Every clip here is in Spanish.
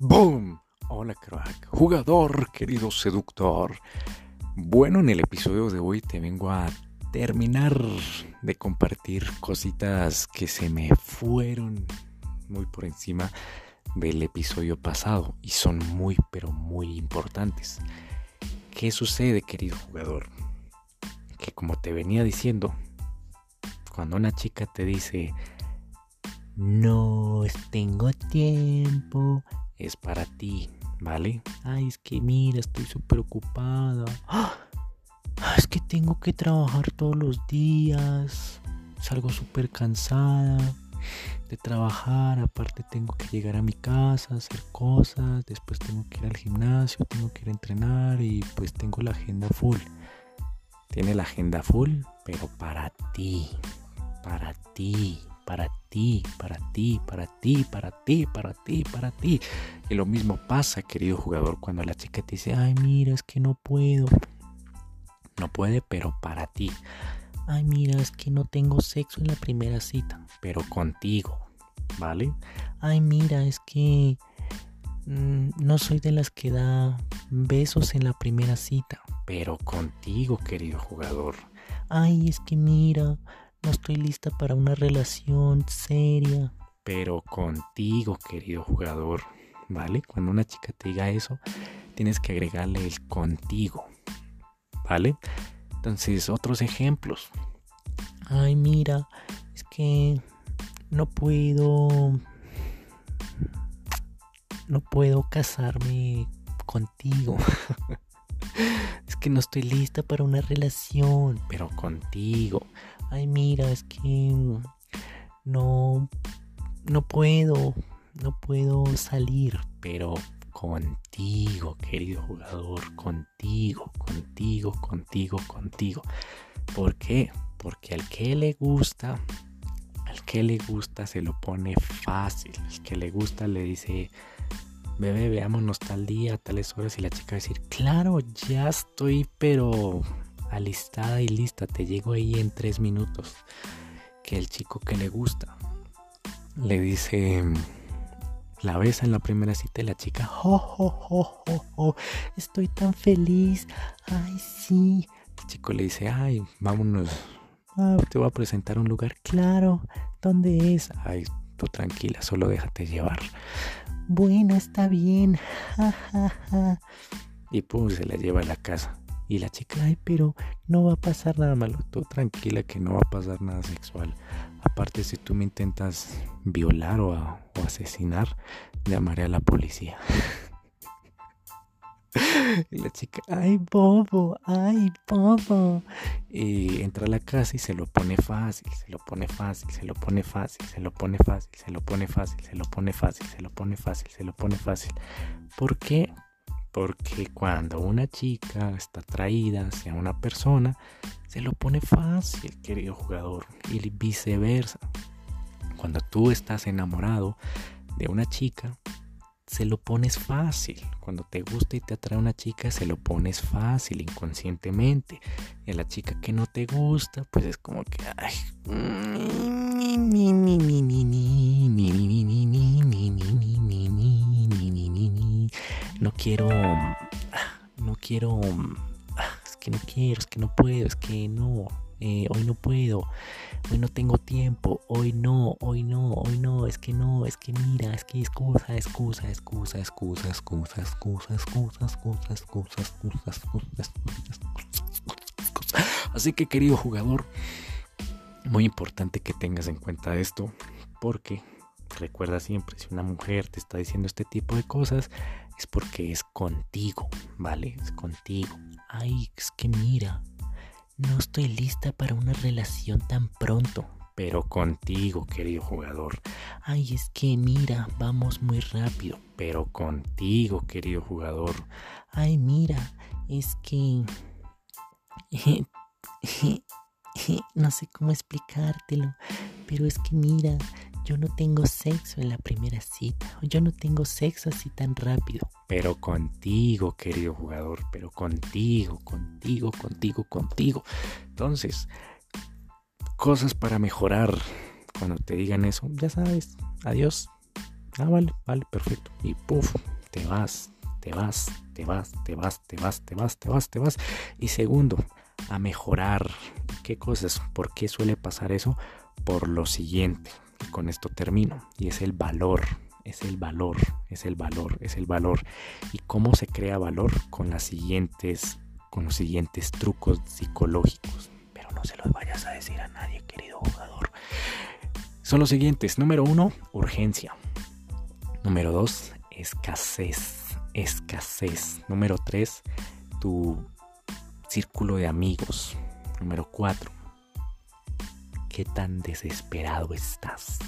¡Boom! Hola crack, jugador, querido seductor. Bueno, en el episodio de hoy te vengo a terminar de compartir cositas que se me fueron muy por encima del episodio pasado y son muy pero muy importantes. ¿Qué sucede, querido jugador? Que como te venía diciendo, cuando una chica te dice, no tengo tiempo, es para ti, ¿vale? Ay, es que mira, estoy súper ocupada. ¡Ah! Es que tengo que trabajar todos los días. Salgo súper cansada de trabajar. Aparte tengo que llegar a mi casa, hacer cosas. Después tengo que ir al gimnasio, tengo que ir a entrenar y pues tengo la agenda full. Tiene la agenda full, pero para ti. Para ti para ti, para ti, para ti, para ti, para ti, para ti. Y lo mismo pasa, querido jugador, cuando la chica te dice, ay, mira, es que no puedo. No puede, pero para ti. Ay, mira, es que no tengo sexo en la primera cita, pero contigo, ¿vale? Ay, mira, es que mm, no soy de las que da besos en la primera cita, pero contigo, querido jugador. Ay, es que mira, no estoy lista para una relación seria. Pero contigo, querido jugador, ¿vale? Cuando una chica te diga eso, tienes que agregarle el contigo, ¿vale? Entonces, otros ejemplos. Ay, mira, es que no puedo... No puedo casarme contigo. es que no estoy lista para una relación, pero contigo ay mira, es que no, no puedo, no puedo salir, pero contigo, querido jugador, contigo, contigo, contigo, contigo. ¿Por qué? Porque al que le gusta, al que le gusta se lo pone fácil. Al que le gusta le dice, bebé, veámonos tal día, tales horas. Y la chica va a decir, claro, ya estoy, pero alistada y lista, te llego ahí en tres minutos. Que el chico que le gusta le dice, la besa en la primera cita y la chica, oh, estoy tan feliz, ay, sí. El chico le dice, ay, vámonos, ah, te voy a presentar un lugar, claro, ¿dónde es? Ay, tú tranquila, solo déjate llevar. Bueno, está bien, Y pum, se la lleva a la casa. Y la chica, ay, pero no va a pasar nada malo. Tú tranquila que no va a pasar nada sexual. Aparte, si tú me intentas violar o, asesinar, llamaré a la policía. y la chica, ay, bobo, ay, bobo. Y entra a la casa y se lo pone fácil, se lo pone fácil, se lo pone fácil, se lo pone fácil, se lo pone fácil, se lo pone fácil, se lo pone fácil, se lo pone fácil. ¿Por qué? Porque cuando una chica está atraída hacia una persona, se lo pone fácil, querido jugador, y viceversa. Cuando tú estás enamorado de una chica, se lo pones fácil. Cuando te gusta y te atrae una chica, se lo pones fácil, inconscientemente. Y a la chica que no te gusta, pues es como que, no quiero, no quiero, es que no quiero, es que no puedo, es que no, eh, hoy no puedo, hoy no tengo tiempo, hoy no, hoy no, hoy no, es que no, es que mira, es que excusa, excusa, excusa, excusa, excusa, excusa, excusa, excusa, excusa, excusa, excusa, Así que querido jugador, muy importante que tengas en cuenta esto, porque recuerda siempre, si una mujer te está diciendo este tipo de cosas, es porque es contigo, ¿vale? Es contigo. Ay, es que mira, no estoy lista para una relación tan pronto. Pero contigo, querido jugador. Ay, es que mira, vamos muy rápido. Pero contigo, querido jugador. Ay, mira, es que... no sé cómo explicártelo. Pero es que mira, yo no tengo sexo en la primera cita, yo no tengo sexo así tan rápido. Pero contigo, querido jugador, pero contigo, contigo, contigo, contigo. Entonces, cosas para mejorar cuando te digan eso, ya sabes, adiós. Ah, vale, vale, perfecto. Y puff, te vas, te vas, te vas, te vas, te vas, te vas, te vas, te vas. Y segundo, a mejorar. ¿Qué cosas? ¿Por qué suele pasar eso? Por lo siguiente. Con esto termino. Y es el valor. Es el valor, es el valor, es el valor. ¿Y cómo se crea valor? Con las siguientes, con los siguientes trucos psicológicos. Pero no se los vayas a decir a nadie, querido jugador. Son los siguientes. Número uno, urgencia. Número dos, escasez. Escasez. Número tres, tu círculo de amigos. Número 4. ¿Qué tan desesperado estás?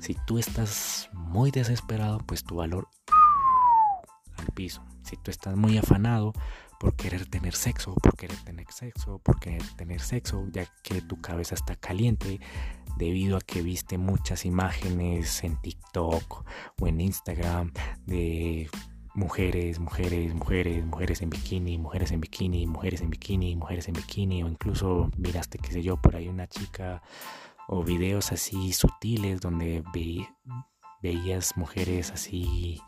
Si tú estás muy desesperado, pues tu valor al piso. Si tú estás muy afanado por querer tener sexo, por querer tener sexo, por querer tener sexo, ya que tu cabeza está caliente debido a que viste muchas imágenes en TikTok o en Instagram de mujeres, mujeres, mujeres, mujeres en bikini, mujeres en bikini, mujeres en bikini, mujeres en bikini, o incluso miraste, qué sé yo, por ahí una chica o videos así sutiles donde veías mujeres así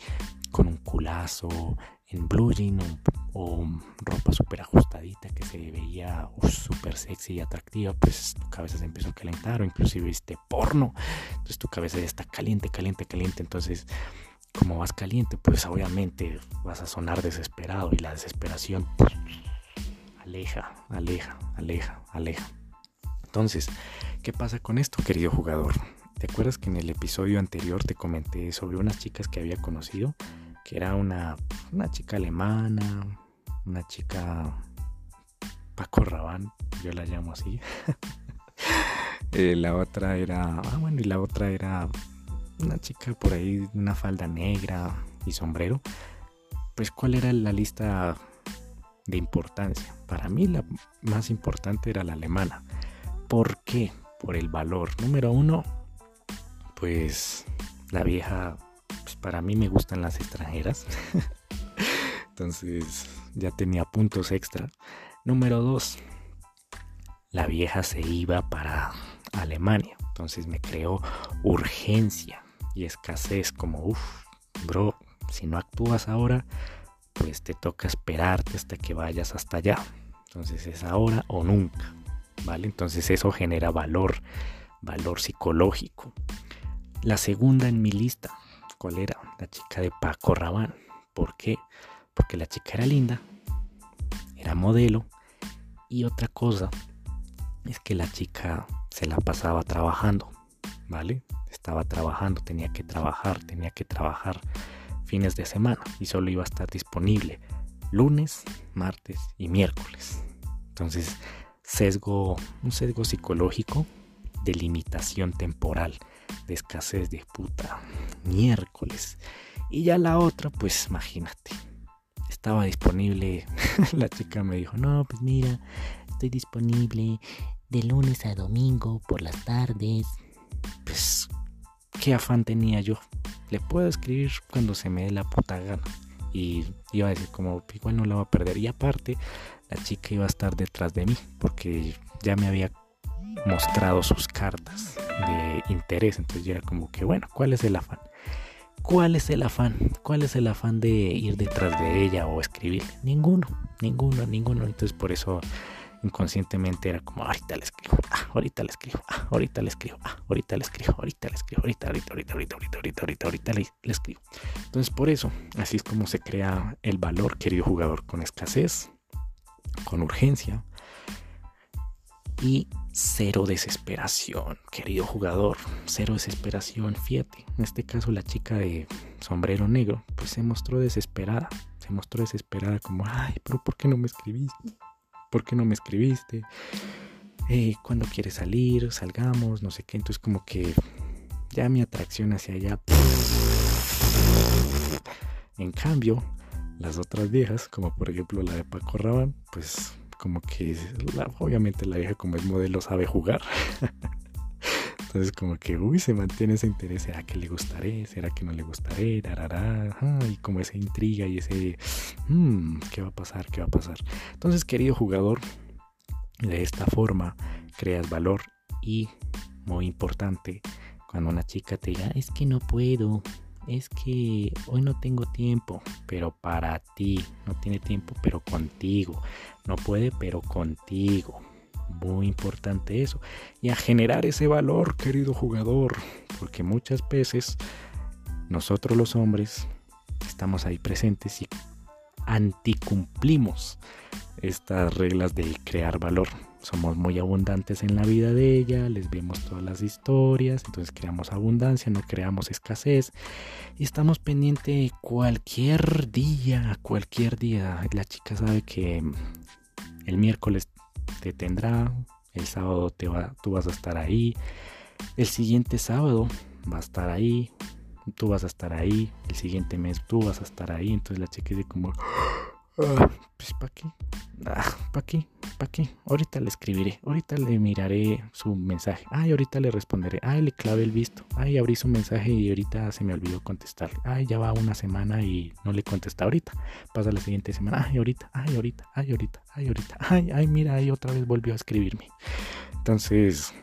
con un culazo en blue jean o, ropa súper ajustadita que se veía súper sexy y atractiva, pues tu cabeza se empezó a calentar o inclusive viste porno, entonces tu cabeza está caliente, caliente, caliente, entonces como vas caliente, pues obviamente vas a sonar desesperado y la desesperación pues, aleja, aleja, aleja, aleja. Entonces, ¿qué pasa con esto, querido jugador? ¿Te acuerdas que en el episodio anterior te comenté sobre unas chicas que había conocido? Que era una, una chica alemana, una chica Paco Rabán, yo la llamo así. Eh, la otra era, ah bueno, y la otra era una chica por ahí, una falda negra y sombrero, pues cuál era la lista de importancia. Para mí la más importante era la alemana. ¿Por qué? Por el valor. Número uno, pues la vieja, pues para mí me gustan las extranjeras. Entonces ya tenía puntos extra. Número dos, la vieja se iba para Alemania. Entonces me creó urgencia y escasez como, uff, bro, si no actúas ahora, pues te toca esperarte hasta que vayas hasta allá. Entonces es ahora o nunca, ¿vale? Entonces eso genera valor, valor psicológico. La segunda en mi lista, ¿cuál era? La chica de Paco Rabán. ¿Por qué? Porque la chica era linda, era modelo y otra cosa es que la chica se la pasaba trabajando, ¿vale? estaba trabajando, tenía que trabajar, tenía que trabajar fines de semana y solo iba a estar disponible lunes, martes y miércoles. Entonces, sesgo, un sesgo psicológico de limitación temporal, de escasez de puta, miércoles. Y ya la otra, pues imagínate, estaba disponible, la chica me dijo, no, pues mira, estoy disponible de lunes a domingo por las tardes. Pues qué afán tenía yo. Le puedo escribir cuando se me dé la puta gana. Y iba a decir como igual no la va a perder. Y aparte, la chica iba a estar detrás de mí porque ya me había mostrado sus cartas de interés. Entonces yo era como que, bueno, ¿cuál es el afán? ¿Cuál es el afán? ¿Cuál es el afán de ir detrás de ella o escribir? Ninguno, ninguno, ninguno. Entonces por eso inconscientemente era como, ahorita le escribo, ah, ahorita le escribo, ah, ahorita le escribo, ah, ahorita le escribo, ahorita le escribo, ahorita, ahorita, ahorita, ahorita, ahorita, ahorita, ahorita, ahorita le, le escribo. Entonces por eso, así es como se crea el valor, querido jugador, con escasez, con urgencia y cero desesperación, querido jugador, cero desesperación, fíjate, en este caso la chica de sombrero negro, pues se mostró desesperada, se mostró desesperada como, ay, pero ¿por qué no me escribiste? ¿Por qué no me escribiste? Eh, ¿Cuándo quieres salir? Salgamos, no sé qué. Entonces como que ya mi atracción hacia allá. En cambio, las otras viejas, como por ejemplo la de Paco Rabanne, pues como que obviamente la vieja como es modelo sabe jugar. Entonces como que, uy, se mantiene ese interés, ¿será que le gustaré? ¿Será que no le gustaré? y como esa intriga y ese, hmm, ¿qué va a pasar? ¿Qué va a pasar? Entonces, querido jugador, de esta forma creas valor y, muy importante, cuando una chica te diga, es que no puedo, es que hoy no tengo tiempo, pero para ti. No tiene tiempo, pero contigo. No puede, pero contigo. Muy importante eso. Y a generar ese valor, querido jugador. Porque muchas veces nosotros los hombres estamos ahí presentes y anticumplimos estas reglas de crear valor. Somos muy abundantes en la vida de ella, les vemos todas las historias, entonces creamos abundancia, no creamos escasez y estamos pendientes cualquier día, cualquier día. La chica sabe que el miércoles te tendrá, el sábado te va, tú vas a estar ahí, el siguiente sábado va a estar ahí, tú vas a estar ahí, el siguiente mes tú vas a estar ahí, entonces la chica dice como, ah, pues ¿para qué? Ah, ¿Para qué? ¿Para qué? Ahorita le escribiré, ahorita le miraré su mensaje, ay, ahorita le responderé, ay, le clavé el visto, ay, abrí su mensaje y ahorita se me olvidó contestar, ay, ya va una semana y no le contesta ahorita, pasa la siguiente semana, ay, ahorita, ay, ahorita, ay, ahorita, ay, ahorita, ay, ay, mira, ahí otra vez volvió a escribirme. Entonces,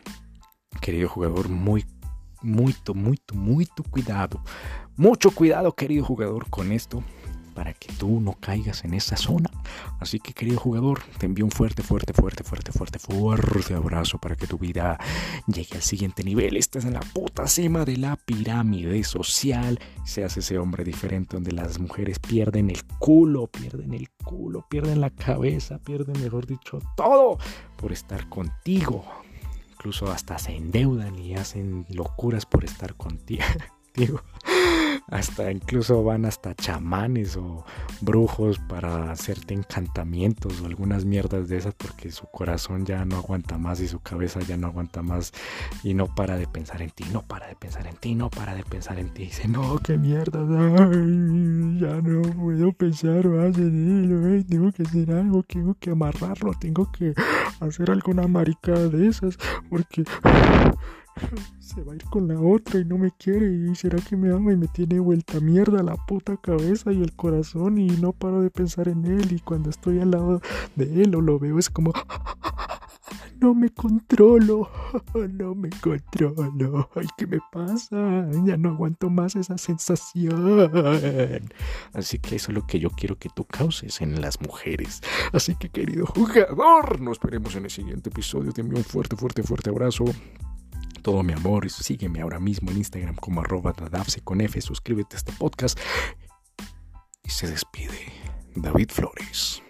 querido jugador, muy muy, muy, muy cuidado. Mucho cuidado, querido jugador, con esto para que tú no caigas en esa zona. Así que, querido jugador, te envío un fuerte, fuerte, fuerte, fuerte, fuerte, fuerte abrazo para que tu vida llegue al siguiente nivel. Estás en la puta cima de la pirámide social. Seas ese hombre diferente donde las mujeres pierden el culo, pierden el culo, pierden la cabeza, pierden, mejor dicho, todo por estar contigo incluso hasta se endeudan y hacen locuras por estar contigo. hasta incluso van hasta chamanes o brujos para hacerte encantamientos o algunas mierdas de esas porque su corazón ya no aguanta más y su cabeza ya no aguanta más y no para de pensar en ti, no para de pensar en ti, no para de pensar en ti. Dice, no, qué mierda, ya no puedo pensar más en él, tengo que hacer algo, tengo que amarrarlo, tengo que hacer alguna marica de esas porque se va a ir con la otra y no me quiere y será que me ama y me tiene vuelta mierda la puta cabeza y el corazón y no paro de pensar en él y cuando estoy al lado de él o lo veo es como no me controlo, no me controlo, ay, ¿qué me pasa? Ya no aguanto más esa sensación. Así que eso es lo que yo quiero que tú causes en las mujeres. Así que querido jugador, nos veremos en el siguiente episodio. Te envío un fuerte, fuerte, fuerte abrazo todo mi amor. Sígueme ahora mismo en Instagram como arroba con F. Suscríbete a este podcast. Y se despide David Flores.